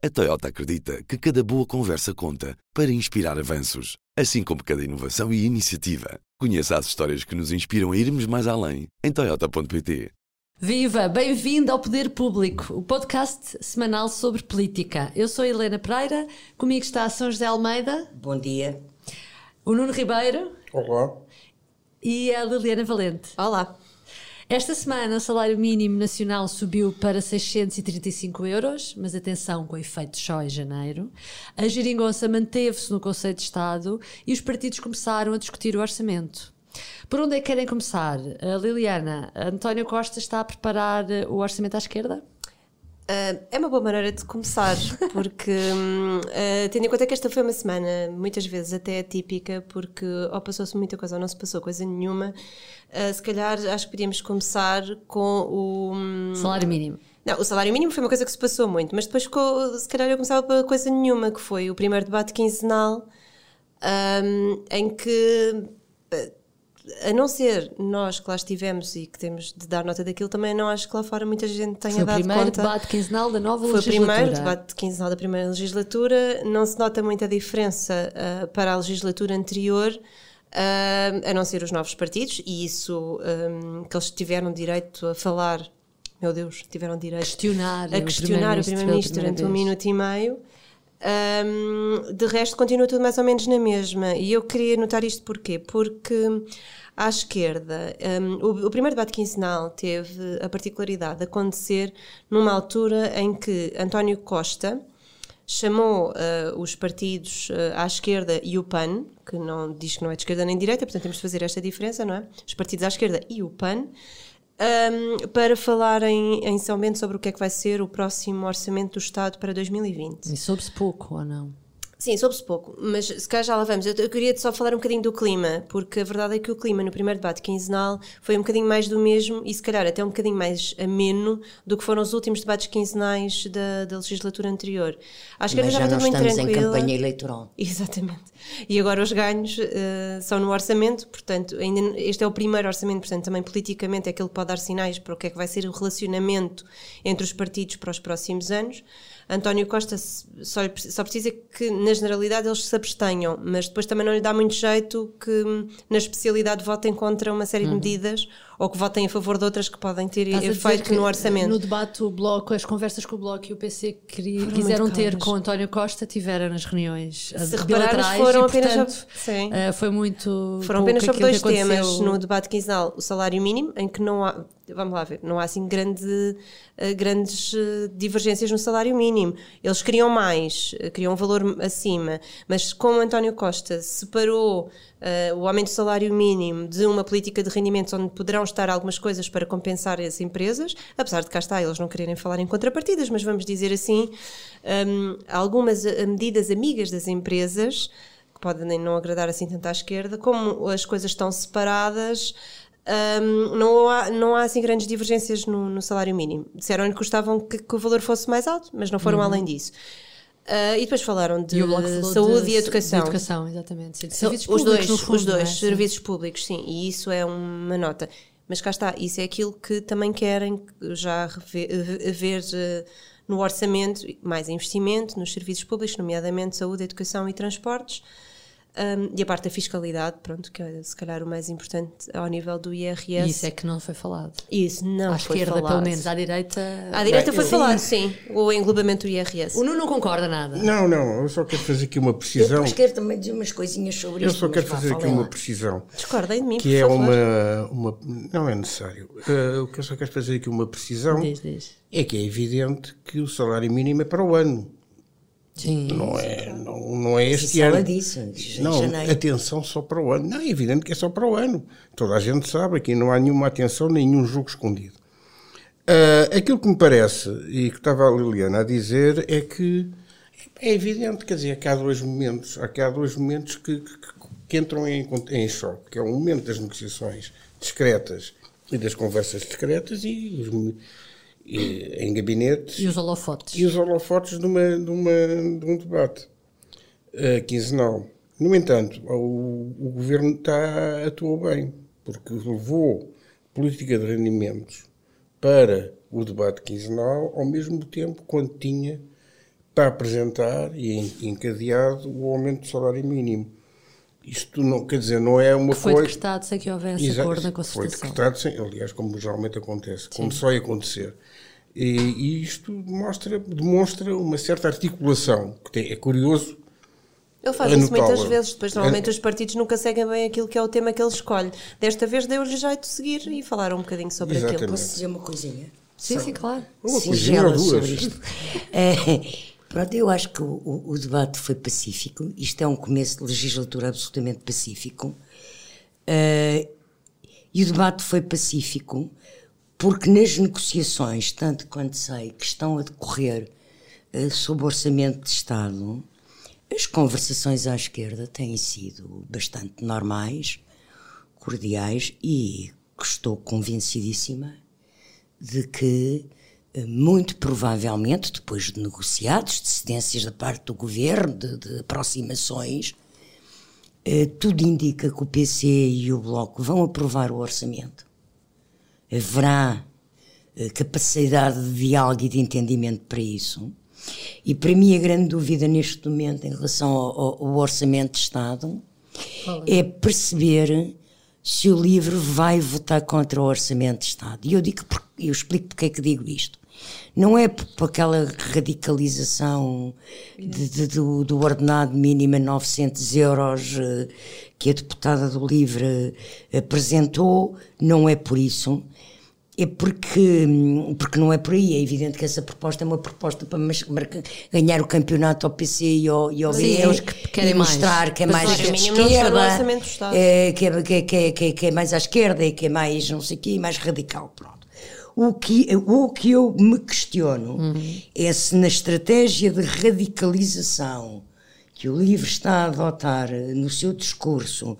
A Toyota acredita que cada boa conversa conta para inspirar avanços, assim como cada inovação e iniciativa. Conheça as histórias que nos inspiram a irmos mais além em Toyota.pt. Viva! Bem-vindo ao Poder Público, o podcast semanal sobre política. Eu sou a Helena Pereira, comigo está a São José Almeida. Bom dia. O Nuno Ribeiro. Olá. E a Liliana Valente. Olá. Esta semana o salário mínimo nacional subiu para 635 euros, mas atenção, com efeito só em janeiro. A geringonça manteve-se no Conselho de Estado e os partidos começaram a discutir o orçamento. Por onde é que querem começar? Liliana, António Costa está a preparar o orçamento à esquerda? Uh, é uma boa maneira de começar, porque uh, tendo em conta que esta foi uma semana muitas vezes até atípica, porque ou passou-se muita coisa ou não se passou coisa nenhuma, uh, se calhar acho que podíamos começar com o. Um, salário mínimo. Não, o salário mínimo foi uma coisa que se passou muito, mas depois ficou, se calhar eu começava pela coisa nenhuma, que foi o primeiro debate quinzenal, um, em que a não ser nós que lá estivemos e que temos de dar nota daquilo, também não acho que lá fora muita gente tenha Foi dado conta. Foi o primeiro debate quinzenal da nova Foi legislatura. Foi o primeiro debate quinzenal da primeira legislatura. Não se nota muita diferença uh, para a legislatura anterior, uh, a não ser os novos partidos, e isso um, que eles tiveram direito a falar, meu Deus, tiveram direito questionar a questionar o Primeiro-Ministro durante um minuto e meio. Um, de resto, continua tudo mais ou menos na mesma. E eu queria notar isto porquê? Porque à esquerda, um, o, o, primeiro debate quinzenal teve a particularidade de acontecer numa altura em que António Costa chamou uh, os partidos uh, à esquerda e o PAN, que não diz que não é de esquerda nem de direita, portanto temos de fazer esta diferença, não é? Os partidos à esquerda e o PAN, um, para falar em, São Bento sobre o que é que vai ser o próximo orçamento do Estado para 2020. E soube-se pouco ou não? Sim, soube-se pouco, mas se calhar já lá vamos. Eu, eu, queria só falar um bocadinho do clima, porque a verdade é que o clima no primeiro debate quinzenal foi um bocadinho mais do mesmo e se calhar até um bocadinho mais ameno do que foram os últimos debates quinzenais da, da legislatura anterior. Acho que mas já, não estamos tranquila. em campanha eleitoral. Exatamente. E agora os ganhos uh, são no orçamento, portanto, ainda, este é o primeiro orçamento, portanto, também politicamente é aquele que pode dar sinais para o que é que vai ser o relacionamento entre os partidos para os próximos anos. António Costa só, só precisa que, na generalidade, eles se abstenham, mas depois também não lhe dá muito jeito que, na especialidade, votem contra uma série uhum. de medidas ou que votem a favor de outras que podem ter efeito no orçamento. No debate, o Bloco, as conversas que o Bloco e o PC queria, quiseram ter com António Costa tiveram nas reuniões Se repararmos, foram e, apenas portanto, sobre, uh, foi muito foram apenas sobre dois temas no debate quinzenal. O salário mínimo em que não há vamos lá ver não há assim grande, uh, grandes divergências no salário mínimo. Eles queriam mais queriam um valor acima mas como António Costa separou uh, o aumento do salário mínimo de uma política de rendimentos onde poderão estar algumas coisas para compensar as empresas, apesar de cá está eles não quererem falar em contrapartidas, mas vamos dizer assim, um, algumas eh, medidas amigas das empresas que podem não agradar assim tanto à esquerda, como as coisas estão separadas, um, não, há, não há assim grandes divergências no, no salário mínimo. Disseram-lhe que gostavam que, que, o valor fosse mais alto, mas não foram uhum. além disso. Uh, e depois falaram de saúde de, e educação. De educação, exatamente. De serviços os públicos, dois, fundo, os dois, é? serviços públicos, sim, e isso é uma nota. Mas cá está, isso é aquilo que também querem já rever, ver uh, no orçamento, mais investimento nos serviços públicos, nomeadamente saúde, educação e transportes. Um, e a parte da fiscalidade, pronto, que é se calhar o mais importante ao nível do IRS. Isso é que não foi falado. Isso não à foi esquerda, falado. pelo menos, à direita. À direita foi sim. falado, sim, o englobamento do IRS. O Nuno não concorda nada. Não, não, eu só quero fazer aqui uma precisão. Eu quero também dizer umas coisinhas sobre eu isso. Eu só quero fazer aqui uma precisão. Discordem de mim, Que é uma, uma. Não é necessário. Uh, o que eu só quero fazer aqui uma precisão diz, diz. é que é evidente que o salário mínimo é para o ano. Sim, não é, não, não é este ano. Disso, não, atenção só para o ano. Não, é evidente que é só para o ano. Toda a gente sabe, aqui não há nenhuma atenção, nenhum jogo escondido. Uh, aquilo que me parece, e que estava a Liliana a dizer, é que é evidente, quer dizer, que há dois momentos, há, há dois momentos que, que, que entram em, em choque, que é o momento das negociações discretas e das conversas discretas e os, em gabinetes. E os holofotes. E os holofotes de, uma, de, uma, de um debate uh, quinzenal. No entanto, o, o governo está, atuou bem, porque levou política de rendimentos para o debate quinzenal, ao mesmo tempo quando tinha para apresentar e encadeado o aumento do salário mínimo. Isto não, quer dizer, não é uma que foi coisa... decretado sem que houvesse Exato, acordo na Constituição. Foi decretado sem, aliás, como geralmente acontece, Sim. como só ia acontecer. E, e, isto mostra, demonstra uma certa articulação, que tem, é curioso. Ele faz isso muitas vezes, depois normalmente os partidos nunca seguem bem aquilo que é o tema que ele escolhe. Desta vez deu-lhe jeito de seguir e falar um bocadinho sobre Exatamente. aquilo. Posso dizer uma coisinha? Sim, sim, claro. Uma coisinha ou duas. É, Pronto, eu acho que o, o, debate foi pacífico. Isto é um começo de legislatura absolutamente pacífico. Uh, e o debate foi pacífico porque nas negociações, tanto quanto sei, que estão a decorrer uh, orçamento de Estado, as conversações à esquerda têm sido bastante normais, cordiais e estou convencidíssima de que muito provavelmente, depois de negociados, de cedências da parte do governo, de, de aproximações, eh, tudo indica que o PC e o Bloco vão aprovar o orçamento. Haverá eh, capacidade de diálogo e de entendimento para isso. E para mim a grande dúvida neste momento em relação ao, ao orçamento de Estado é perceber se o livro vai votar contra o orçamento de Estado. E eu digo eu explico porque é que digo isto. Não é por aquela radicalização de, de, do, do, ordenado mínimo a 900 euros eh, que a deputada do LIVRE apresentou, não é por isso. É porque, porque não é por aí. É evidente que essa proposta é uma proposta para ganhar o campeonato ao PC e ao, e ao Sim, BE, é os que querem mostrar mais. que é mais à esquerda, é, que, é, que, é, que, é, que, é, que é mais à esquerda e que é mais não sei o quê, mais radical. Pronto. O que, o que eu me questiono uhum. é se na estratégia de radicalização que o LIVRE está a adotar no seu discurso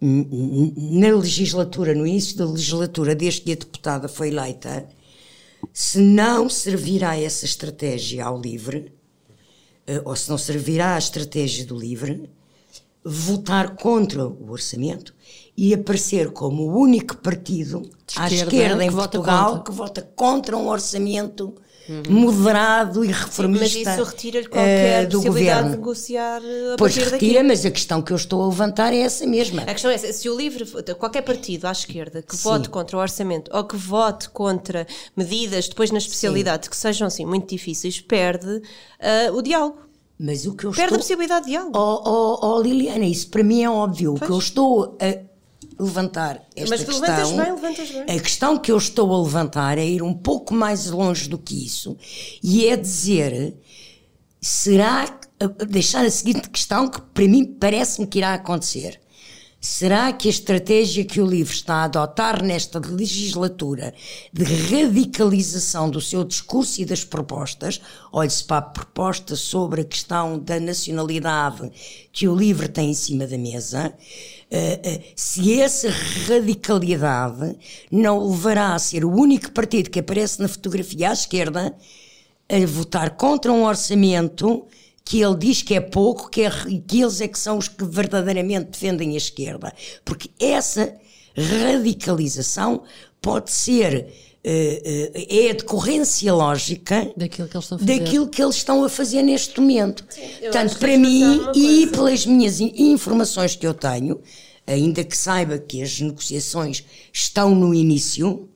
na legislatura, no início da legislatura, desde que a deputada foi eleita, se não servirá essa estratégia ao LIVRE, eh, ou se não servirá a estratégia do LIVRE, votar contra o orçamento e aparecer como o único partido esquerda, à esquerda em Portugal vota que vota contra um orçamento uhum. moderado e reformista Sim, mas isso retira-lhe qualquer uh, do possibilidade governo. de negociar a pois retira, daqui. mas a questão que eu estou a levantar é essa mesma. A questão é essa, se o livre, qualquer partido à esquerda que Sim. vote contra o orçamento ou que vote contra medidas depois na especialidade Sim. que sejam assim muito difíceis, perde uh, o diálogo. Mas o que eu Perde estou... a possibilidade de diálogo. Oh, oh, oh, Liliana, isso para mim é óbvio. Pois. O que eu estou a levantar esta Mas questão. levantas bem, levantas bem. A questão que eu estou a levantar é ir um pouco mais longe do que isso e é dizer: será. deixar a seguinte questão que para mim parece-me que irá acontecer. Será que a estratégia que o LIVRE está a adotar nesta legislatura de radicalização do seu discurso e das propostas, olhe-se para a proposta sobre a questão da nacionalidade que o LIVRE tem em cima da mesa, se essa radicalidade não levará a ser o único partido que aparece na fotografia à esquerda a votar contra um orçamento que ele diz que é pouco, que, é, que eles é que são os que verdadeiramente defendem a esquerda. Porque essa radicalização pode ser é a decorrência lógica daquilo que eles estão a fazer, que eles estão a fazer neste momento. Sim, Tanto para mim e pelas minhas informações que eu tenho, ainda que saiba que as negociações estão no início,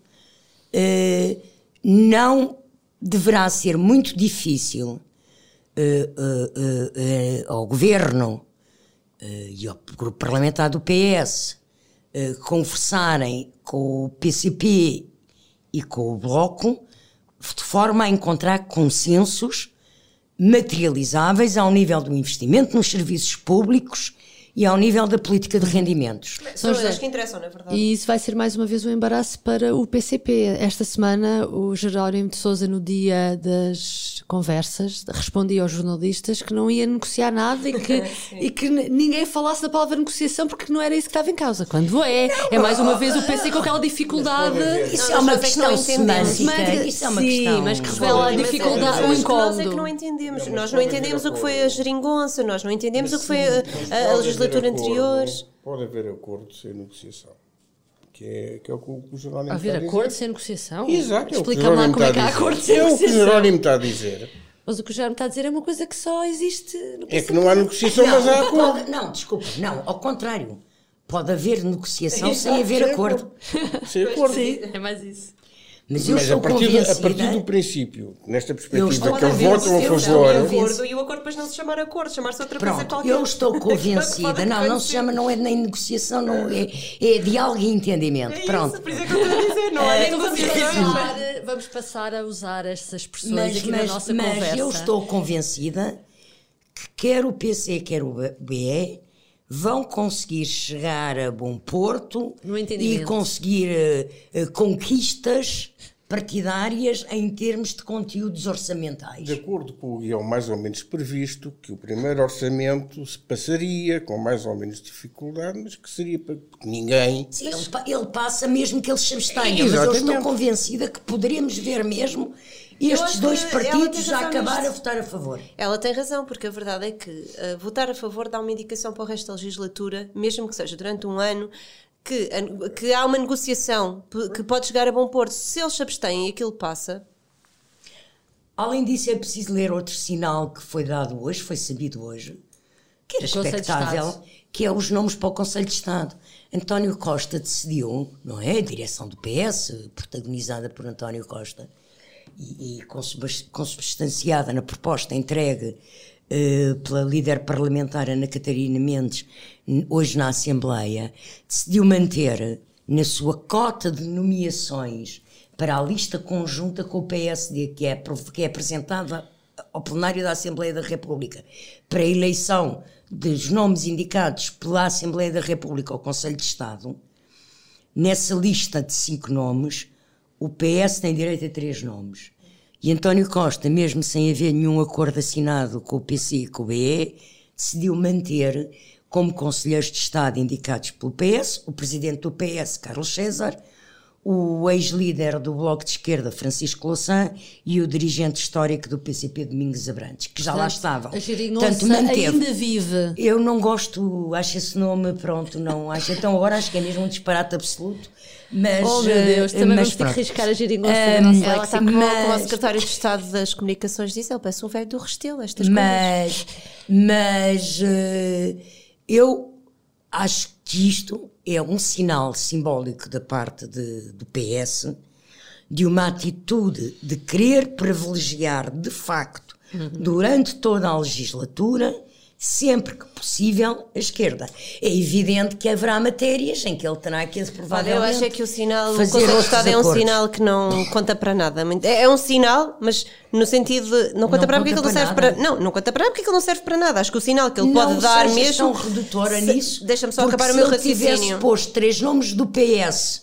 uh, não deverá ser muito difícil ao governo e ao grupo parlamentar do PS conversarem com o PCP e com o Bloco de forma a encontrar consensos materializáveis ao nível do investimento nos serviços públicos e ao nível da política de rendimentos. São as que interessam, não é verdade? E isso vai ser mais uma vez um embaraço para o PCP. Esta semana, o Jerónimo de Souza, no dia das conversas, respondia aos jornalistas que não ia negociar nada e que, e que ninguém falasse da palavra negociação porque não era isso que estava em causa. Quando é, é mais uma vez o PC com aquela dificuldade. Isso é uma questão semântica. Isso é uma questão. mas que revela a dificuldade, o incómodo. Nós é que não entendemos. Nós não entendemos o que foi a geringonça, nós não entendemos o que foi a, legislatura anterior. Pode haver acordo sem negociação. Que é, que é o que o Jerónimo Haver acordo sem negociação? Exato. Explica-me lá como é que há acordo sem negociação. É o que o Jerónimo está a dizer. Mas o que o me está a dizer é uma coisa que só existe no É que não há negociação, mas há acordo. pode- não, desculpa, não, ao contrário. Pode haver negociação sem haver acordo. Sem acordo. Sim, é mais isso. Mas eu Mas a sou partir, do, a partir do princípio, nesta Eu perspectiva, que eles votam a eu favor. convencida. acordo e o acordo depois não se chamar acordo, chamar-se outra coisa Pronto, qualquer. eu estou convencida. Não, não se chama, não é nem negociação, não é, é diálogo e entendimento. É isso, Pronto. por isso é que eu estou a dizer, não há nem Vamos passar, vamos passar a usar essas expressões Mas, aqui na mas, nossa mas conversa. eu estou convencida que quer o PC, quer o BE vão conseguir chegar a bom porto e conseguir eh, eh, conquistas partidárias em termos de conteúdos orçamentais. De acordo com o guião mais ou menos previsto, que o primeiro orçamento se passaria com mais ou menos dificuldade, mas que seria para que ninguém. Sim, ele, ele passa mesmo que ele se abstenha, mas eu estou convencida que poderemos ver mesmo estes dois partidos já razão acabar nisto. a votar a favor. Ela tem razão, porque a verdade é que eh, votar a favor dá uma indicação para o resto da legislatura, mesmo que seja durante um ano, que, a- que há uma negociação que pode chegar a bom porto. Se eles se abstêm e aquilo passa, Além disso, é preciso ler outro sinal que foi dado hoje, foi sabido hoje, que era expectável, que é os nomes para o Conselho de Estado. António Costa decidiu, não é? A direção do PS, protagonizada por António Costa, e, consubs- consubstanciada na proposta entregue eh, pela líder parlamentar Ana Catarina Mendes, hoje na Assembleia, decidiu manter na sua cota de nomeações para a lista conjunta com o PSD, que é, que é apresentada ao plenário da Assembleia da República, para a eleição dos nomes indicados pela Assembleia da República ao Conselho de Estado, nessa lista de cinco nomes, o PS tem direito a três nomes. E António Costa, mesmo sem haver nenhum acordo assinado com o PC e com o BE, decidiu manter como conselheiros de Estado indicados pelo PS, o presidente do PS, Carlos César, o ex-líder do Bloco de Esquerda, Francisco Louçã, e o dirigente histórico do PCP, Domingos Abrantes, que já lá estavam. A geringonça Portanto, manteve. ainda vive. Eu não gosto, acho esse nome, pronto, não acho. Então agora acho que é mesmo um disparate absoluto. Mas, Oh meu Deus, eh, também mas vamos ter que pronto. arriscar a geringonça do nosso ela está como, como o mas- secretário de Estado das Comunicações disse, ele parece um velho do Restelo, estas coisas. Mas, mas eh, eu acho que isto é um sinal simbólico da parte de- do PS de uma atitude de querer privilegiar de facto durante toda a legislatura sempre que possível a esquerda. É evidente que haverá matérias em que ele terá que Olha, provavelmente eu acho é que o sinal, o Conselho de Estado é um acordos. sinal que não conta para nada. É, é um sinal, mas no sentido de não conta Não para nada porque ele não para serve nada. para. Não, não conta para nada porque ele não serve para nada. Acho que o sinal que ele não pode dar mesmo. tão redutora Se- nisso. Deixa-me só acabar o meu ele tivesse raciocínio. posto três nomes do PS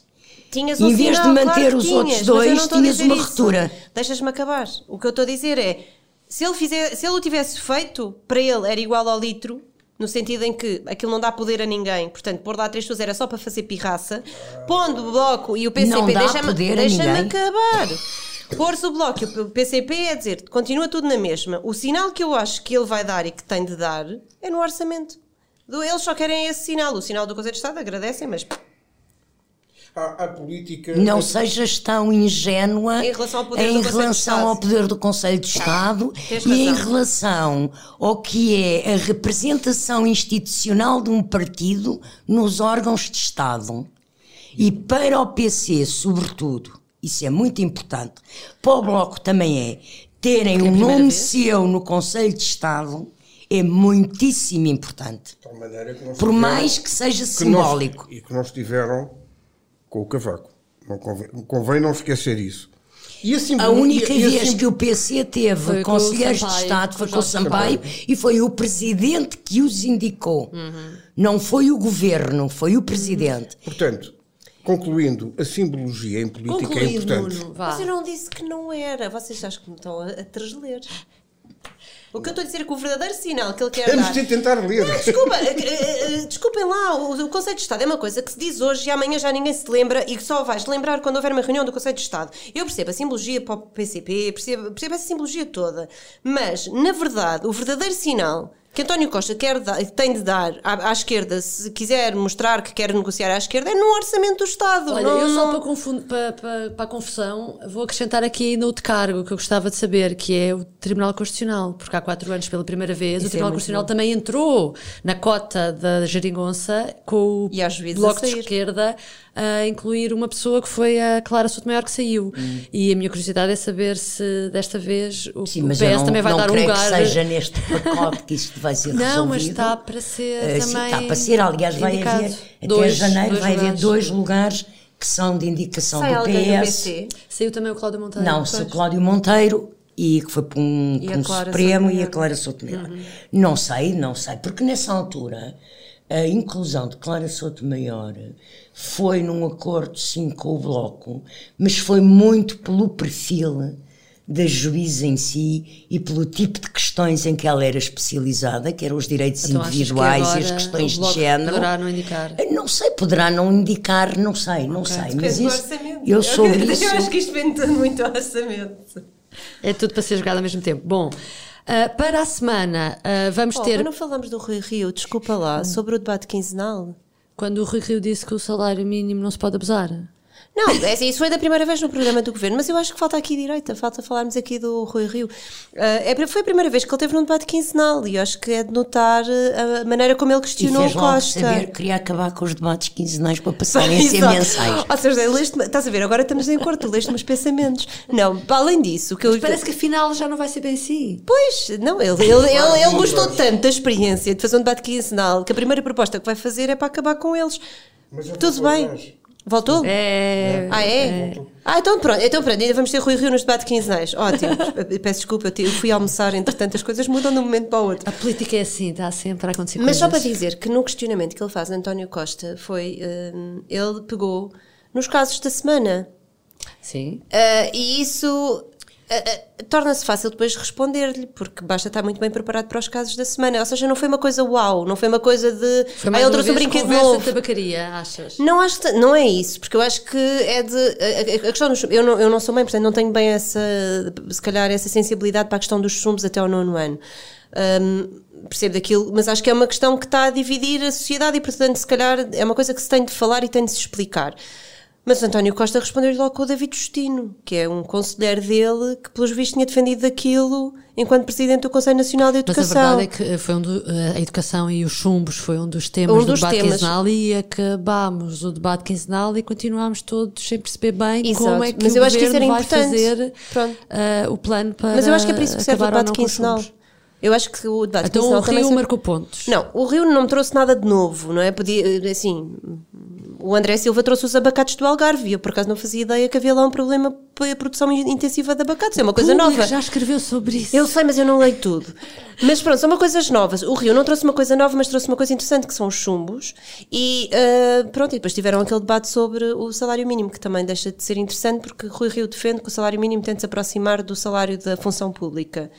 Tinhas Em um vez de sinal, manter claro os tinhas, outros dois, tinhas uma isso. ruptura. Deixas-me acabar. O que eu estou a dizer é: se ele, fizer, se ele o tivesse feito, para ele era igual ao litro, no sentido em que aquilo não dá poder a ninguém, portanto, pôr lá três pessoas era só para fazer pirraça, pondo o bloco e o PCP, deixa-me deixa acabar. Pôr-se o bloco e o PCP é dizer continua tudo na mesma. O sinal que eu acho que ele vai dar e que tem de dar é no orçamento. Eles só querem esse sinal. O sinal do Conselho de Estado agradecem, mas Há, há política. Não sejas tão ingênua Em relação ao poder em do Conselho de relação Estado. ao poder do Conselho de Estado Tens e em relação ao que é a representação institucional de um partido nos órgãos de Estado. E para o PC, sobretudo, isso é muito importante, para o Bloco também é, terem um primeira nome vez. seu no Conselho de Estado é muitíssimo importante. De tal maneira que não Por mais que seja que não- simbólico. e que não estiveram com o cavaco. Não convém, convém não esquecer isso. E a, simbolo- A única e a- e a vez sim- que o PC teve Foi com o conselheiros de Sampaio, Estado foi com o o Jorge Sampaio e foi o presidente que os indicou. Não foi o governo, foi o presidente. Portanto, concluindo, a simbologia em política é Concluído, importante. Nuno. Mas eu não disse que não era. Vocês acham que me estão a, a trasler. O que eu estou a dizer é que o verdadeiro sinal que ele quer Temos dar... de tentar ler. Desculpa, eh, eh, eh, desculpem lá, o, o Conselho de Estado é uma coisa que se diz hoje e amanhã já ninguém se lembra e que só vais lembrar quando houver uma reunião do Conselho de Estado. Eu percebo a simbologia para o PCP, percebo, percebo essa simbologia toda, mas, na verdade, o verdadeiro sinal que António Costa quer tem de dar à, à, esquerda, se quiser mostrar que quer negociar à esquerda, é no orçamento do Estado. Olha, não, eu só não... para, para, para, para, a confusão vou acrescentar aqui ainda outro cargo que eu gostava de saber, que é o Tribunal Constitucional, porque há quatro anos, pela primeira vez, Isso o é Tribunal é Constitucional bom. também entrou na cota da Geringonça com o Bloco de Esquerda a incluir uma pessoa que foi a Clara Sotomayor que saiu. Hum. E a minha curiosidade é saber se desta vez o, Sim, o PS não, também vai dar um lugar. que seja neste pacote que isto vai ser resolvido. Não, mas está para ser uh, também. Sim, está para ser, aliás, vai indicado. haver dois, até janeiro vai lugares. haver dois lugares que são de indicação Sai do PS. Do Saiu também o Cláudio Monteiro. Não, saiu o Cláudio Monteiro e que foi para um, para um Supremo e a Clara Sotomayor. Uhum. Não sei, não sei, porque nessa altura a inclusão de Clara Sotomayor foi num acordo sim com o Bloco, mas foi muito pelo perfil da juíza em si e pelo tipo de questões em que ela era especializada, que eram os direitos então, individuais e as questões de género. Poderá não indicar? Não sei, poderá não indicar, não sei, não okay. sei. Mas isso, eu sobre eu, isso. Eu acho que isto vem muito ao orçamento. É tudo para ser jogado ao mesmo tempo. Bom, Uh, para a semana uh, vamos oh, ter. não falamos do Rui Rio, desculpa lá, sobre o debate quinzenal. Quando o Rui Rio disse que o salário mínimo não se pode abusar. Não, é assim, isso foi da primeira vez no programa do governo, mas eu acho que falta aqui direita, falta falarmos aqui do Rui Rio. Uh, é, foi a primeira vez que ele teve num debate quinzenal e eu acho que é de notar a maneira como ele questionou e fez Costa. Saber, queria acabar com os debates quinzenais para passarem a ser mensais. Ou seja, leste, estás a ver, agora estamos em acordo, tu leste meus pensamentos. Não, para além disso, que eu, parece que afinal já não vai ser bem assim. Pois, não, ele, ele, ele, ele gostou tanto da experiência de fazer um debate quinzenal que a primeira proposta que vai fazer é para acabar com eles. Tudo bem. Voltou? É. Ah, é? é. Ah, então pronto, então pronto, ainda vamos ter Rui Rio nos debates quinzenais. Ótimo. Peço desculpa, eu fui almoçar, entretanto as coisas mudam de um momento para o outro. A política é assim, está sempre a acontecer Mas só para dizer que no questionamento que ele faz, António Costa, foi. Uh, ele pegou nos casos da semana. Sim. Uh, e isso uh, torna-se fácil depois responder-lhe, porque basta estar muito bem preparado para os casos da semana. Ou seja, não foi uma coisa uau, não foi uma coisa de. Foi mais ah, ele trouxe um brinquedo novo. de tabacaria, achas? Não, acho que, não é isso, porque eu acho que é de. A, a questão dos. Eu não, eu não sou mãe, portanto não tenho bem essa. Se calhar essa sensibilidade para a questão dos chumbos até ao nono ano. Um, percebo daquilo, mas acho que é uma questão que está a dividir a sociedade e, portanto, se calhar é uma coisa que se tem de falar e tem de se explicar. Mas António Costa respondeu-lhe logo com o David Justino, que é um conselheiro dele que, pelos vistos, tinha defendido aquilo enquanto presidente do Conselho Nacional de Educação. Mas a verdade é que foi um do, a educação e os chumbos foi um dos temas um dos do debate temas. quinzenal e acabámos o debate quinzenal e continuámos todos sem perceber bem Exato. como é que Mas o eu acho que isso era vai importante. fazer uh, o plano para Mas eu acho que é para isso que serve o debate quinzenal. Eu acho que o debate então o Rio marcou pontos. Não, o Rio não me trouxe nada de novo, não é? Podia, assim, o André Silva trouxe os abacates do Algarve e eu por acaso não fazia ideia que havia lá um problema para a produção intensiva de abacates. É uma coisa nova. já escreveu sobre isso. Eu sei, mas eu não leio tudo. Mas pronto, são coisas novas. O Rio não trouxe uma coisa nova, mas trouxe uma coisa interessante que são os chumbos. E uh, pronto, e depois tiveram aquele debate sobre o salário mínimo, que também deixa de ser interessante porque Rui Rio defende que o salário mínimo tem de se aproximar do salário da função pública.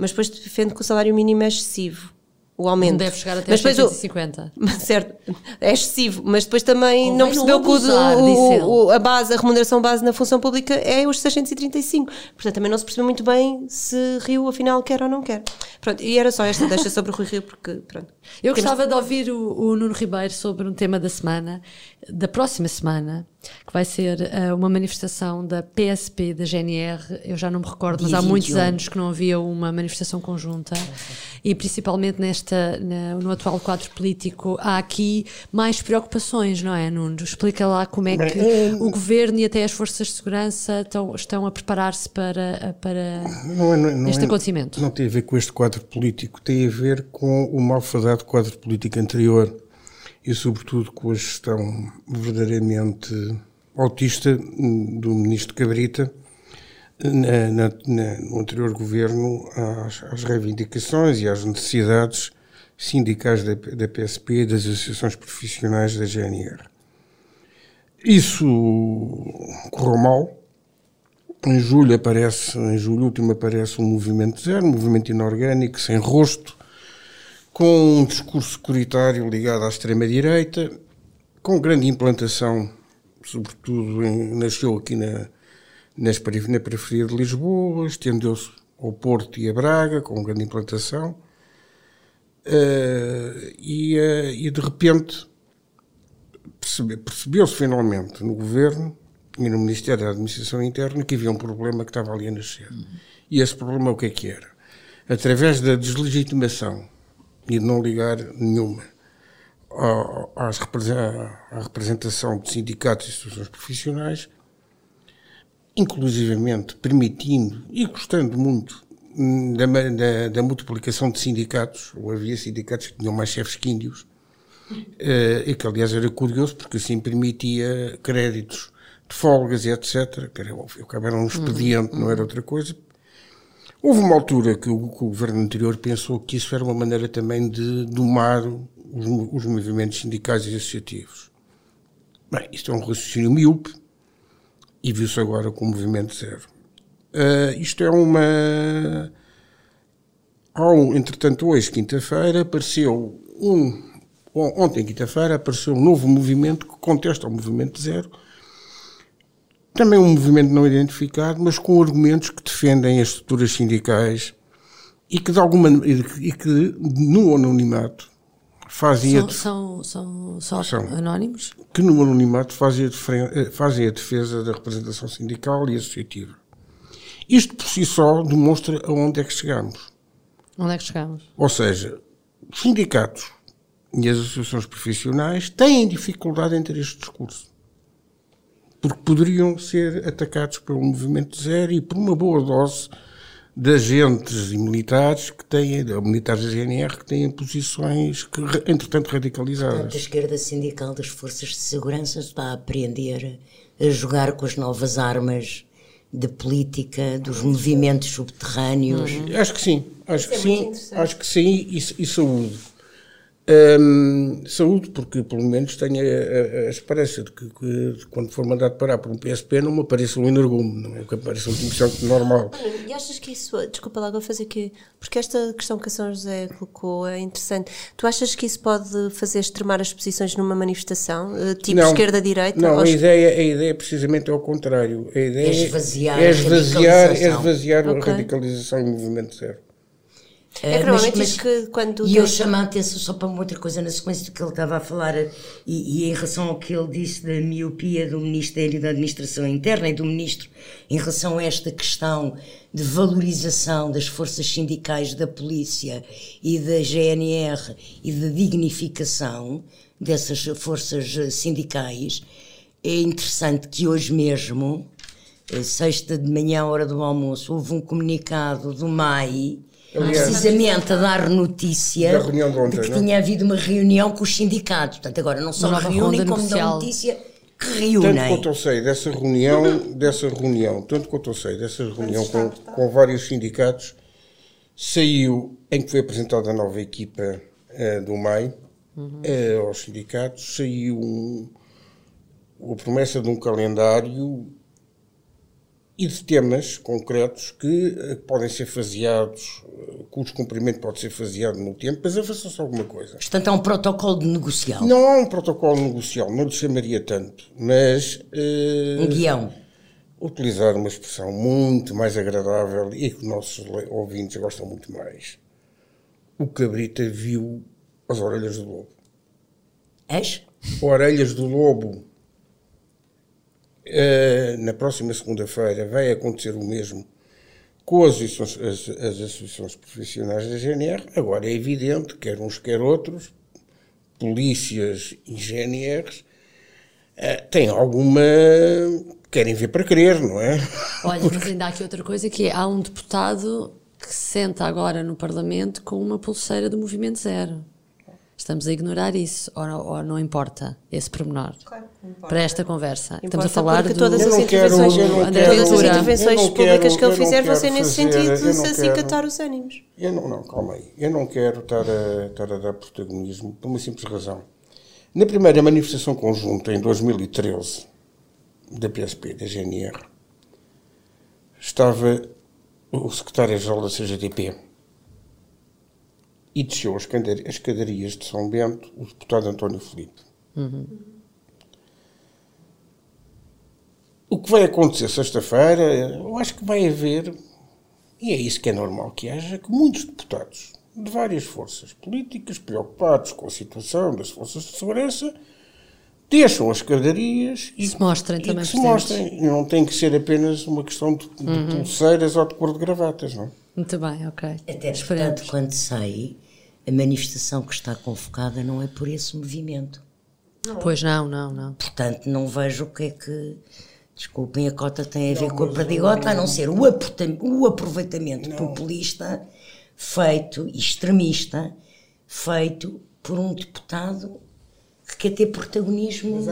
Mas depois defende que o salário mínimo é excessivo o aumento. Não deve chegar até mas 150. O, certo, é excessivo, mas depois também Convém não percebeu não abusar, que o, o, a base, a remuneração base na função pública é os 635. Portanto, também não se percebeu muito bem se Rio afinal quer ou não quer. Pronto, e era só esta deixa sobre o Rui Rio, porque pronto. Eu gostava de ouvir o, o, Nuno Ribeiro sobre um tema da semana, da próxima semana, que vai ser uh, uma manifestação da PSP, da GNR. Eu já não me recordo, mas há muitos anos que não havia uma manifestação conjunta. E principalmente nesta, na, no atual quadro político, há aqui mais preocupações, não é, Nuno? Explica lá como é que é- o governo e até as forças de segurança estão, estão a preparar-se para, para não é, não, não este é, acontecimento. Não tem a ver com este quadro político, tem a ver com o malfadado quadro político anterior e, sobretudo, com a gestão verdadeiramente autista do ministro Cabrita na, na, na, no anterior governo às, às, reivindicações e às necessidades sindicais da, da PSP e das associações profissionais da GNR. Isso correu mal. Em julho aparece, em julho último aparece um movimento zero, um movimento inorgânico, sem rosto, com um discurso securitário ligado à extrema-direita, com grande implantação, sobretudo em, nasceu aqui na, nas, na periferia de Lisboa, estendeu-se ao Porto e a Braga, com grande implantação. Uh, e, uh, e, de repente percebe, percebeu-se finalmente no governo e no Ministério da Administração Interna que havia um problema que estava ali a nascer. Uhum. E esse problema o que é que era? Através da deslegitimação e de não ligar nenhuma à representação de sindicatos e instituições profissionais, inclusivamente permitindo e gostando muito da, da, da, multiplicação de sindicatos, ou havia sindicatos que tinham mais chefes que índios, uh, e que aliás era curioso porque assim permitia créditos de folgas e etc. Que era, era um expediente, uhum. não era outra coisa. Houve uma altura que o, que o, governo anterior pensou que isso era uma maneira também de domar os, os movimentos sindicais e associativos. Bem, isto é um raciocínio míope e viu-se agora com o movimento zero. Uh, isto é uma. Ao, entretanto, hoje, quinta-feira, apareceu um. Ontem, quinta-feira, apareceu um novo movimento que contesta o movimento zero. Também um movimento não identificado, mas com argumentos que defendem as estruturas sindicais e que, de alguma e que no anonimato fazem são, são, são, são, são, anónimos? Que no anonimato fazem a, fazem a defesa da representação sindical e associativa. Isto por si só demonstra aonde é que chegamos. Onde é que chegamos? Ou seja, os sindicatos e as associações profissionais têm dificuldade em ter este discurso. Porque poderiam ser atacados pelo movimento zero e por uma boa dose de agentes e militares que têm, militares da GNR que têm posições que, entretanto, radicalizadas. Portanto, a esquerda sindical das forças de segurança está a aprender a jogar com as novas armas da política, dos movimentos subterrâneos. Uhum. Acho que sim, acho Isso que é sim, acho que sim e, e saúde. Um, saúde, porque pelo menos tenho a, a, a esperança de que, que, quando for mandado parar por um PSP não me apareça um energume, não é que apareça um comerciante normal. E achas que isso, desculpa lá, vou fazer aqui, porque esta questão que a São José colocou é interessante. Tu achas que isso pode fazer extremar as posições numa manifestação, eh, tipo esquerda-direita? Não, a ideia, a ideia é precisamente ao contrário. A ideia é esvaziar, é esvaziar, é esvaziar okay. a radicalização e o movimento zero. É que normalmente mas, mas, que quando. E eu chamo a atenção só para uma outra coisa na sequência do que ele estava a falar, e, e, em relação ao que ele disse da miopia do Ministério da Administração Interna e do Ministro, em relação a esta questão de valorização das forças sindicais da polícia e da GNR e de dignificação dessas forças sindicais, é interessante que hoje mesmo, eh, sexta de manhã, hora do almoço, houve um comunicado do MAI Aliás, precisamente a dar notícia de, ontem, de que não? tinha havido uma reunião com os sindicatos. Portanto, agora não só reúnem, como dão notícia que reúnem. Tanto quanto eu sei dessa reunião, dessa reunião, tanto quanto eu sei dessa reunião com, com vários sindicatos, saiu em que foi apresentada a nova equipa uh, do MAI uhum. uh, aos sindicatos, saiu um, a promessa de um calendário e de temas concretos que uh, podem ser faseados, cujo cumprimento pode ser faseado no tempo, mas avança-se alguma coisa. Portanto, há um protocolo de negocial. Não há um protocolo negocial, não lhe chamaria tanto, mas. Uh, um guião. Utilizar uma expressão muito mais agradável e que os nossos ouvintes gostam muito mais. O Cabrita viu as orelhas do lobo. As? Orelhas do lobo. Uh, na próxima segunda-feira vai acontecer o mesmo com as associações, as, as associações, profissionais da GNR. Agora é evidente, quer uns quer outros, polícias e GNRs, uh, têm alguma. querem ver para querer, não é? Olha, mas ainda há aqui outra coisa que é, há um deputado que se senta agora no Parlamento com uma pulseira do Movimento Zero. Estamos a ignorar isso, ou, ou não importa esse pormenor claro, para esta conversa. Importa Estamos a falar de todas as intervenções, quero, todas as intervenções públicas que ele fizer vão ser nesse sentido de se acicatar os ânimos. Eu não, não, calma aí. Eu não quero estar a, estar a dar protagonismo por uma simples razão. Na primeira manifestação conjunta, em 2013, da PSP, da GNR, estava o secretário-geral da CGTP e desceu as escadarias de São Bento o deputado António Felipe. Uhum. O que vai acontecer sexta-feira, eu acho que vai haver, e é isso que é normal que haja, que muitos deputados de várias forças políticas preocupados com a situação das forças de segurança deixam as escadarias e se mostrem e também. se mostrem. Não tem que ser apenas uma questão de, de uhum. pulseiras ou de cor de gravatas, não? Muito bem, ok. Até portanto, quando sai, a manifestação que está convocada não é por esse movimento. Não. Pois não, não, não. Portanto, não vejo o que é que. Desculpem, a cota tem a ver não, com a perdigota, a não ser o, o aproveitamento não. populista feito, extremista, feito por um deputado que quer ter protagonismo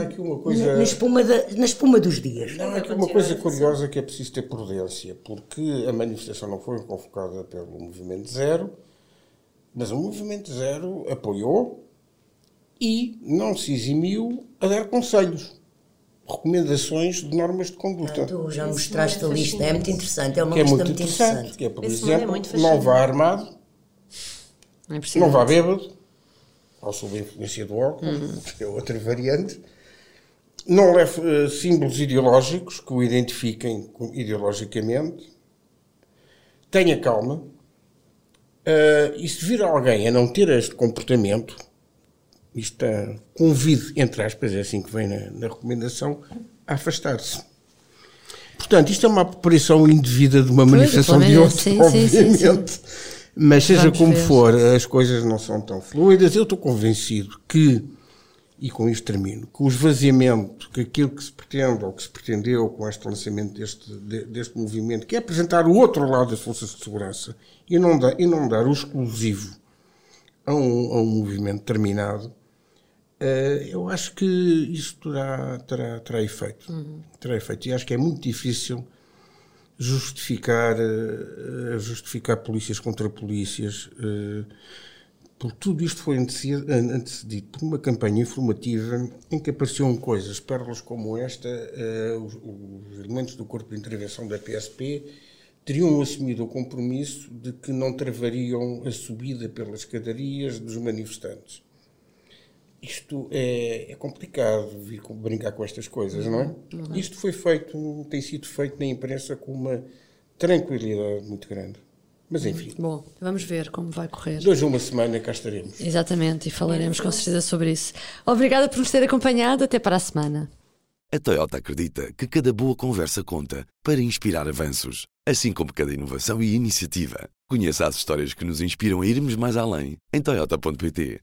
coisa... na, na, espuma da, na espuma dos dias. Não, há aqui uma coisa curiosa que é preciso ter prudência, porque a manifestação não foi convocada pelo Movimento Zero, mas o Movimento Zero apoiou e não se eximiu a dar conselhos, recomendações de normas de conduta. Ah, tu já mostraste a lista, é muito interessante, é uma que é lista muito interessante. interessante. Que é, por Esse exemplo, é não vá armado, é não vá bêbado, ou sob a influência do álcool, uhum. que é outra variante, não leve uh, símbolos ideológicos que o identifiquem ideologicamente, tenha calma, uh, e se vir alguém a não ter este comportamento, isto é, convide, entre aspas, é assim que vem na, na recomendação, a afastar-se. Portanto, isto é uma aparição indevida de uma pois, manifestação de outro, sim, obviamente. Sim, sim, Mas seja Vamos como ver. for, as coisas não são tão fluidas. Eu estou convencido que, e com isto termino, que o esvaziamento, que aquilo que se pretende ou que se pretendeu com este lançamento deste, deste movimento, que é apresentar o outro lado das forças de segurança e não dar, e não dar o exclusivo a um, a um movimento determinado, Uh, eu acho que isso terá, terá, terá efeito. Uhum. Terá efeito. E acho que é muito difícil justificar, uh, justificar polícias contra polícias, uh, porque tudo isto foi antecedido por uma campanha informativa em que apareciam coisas, pérolas como esta, os, os elementos do Corpo de Intervenção da PSP teriam assumido o compromisso de que não travariam a subida pelas escadarias dos manifestantes isto é, é, complicado vir brincar com estas coisas, não é? Uhum. Isto foi feito, tem sido feito na imprensa com uma tranquilidade muito grande. Mas enfim. Bom, vamos ver como vai correr. A uma semana cá estaremos. Exatamente, e falaremos com certeza sobre isso. Obrigada por nos ter acompanhado. Até para a semana. A Toyota acredita que cada boa conversa conta para inspirar avanços, assim como cada inovação e iniciativa. Conheça as histórias que nos inspiram a irmos mais além em Toyota.pt.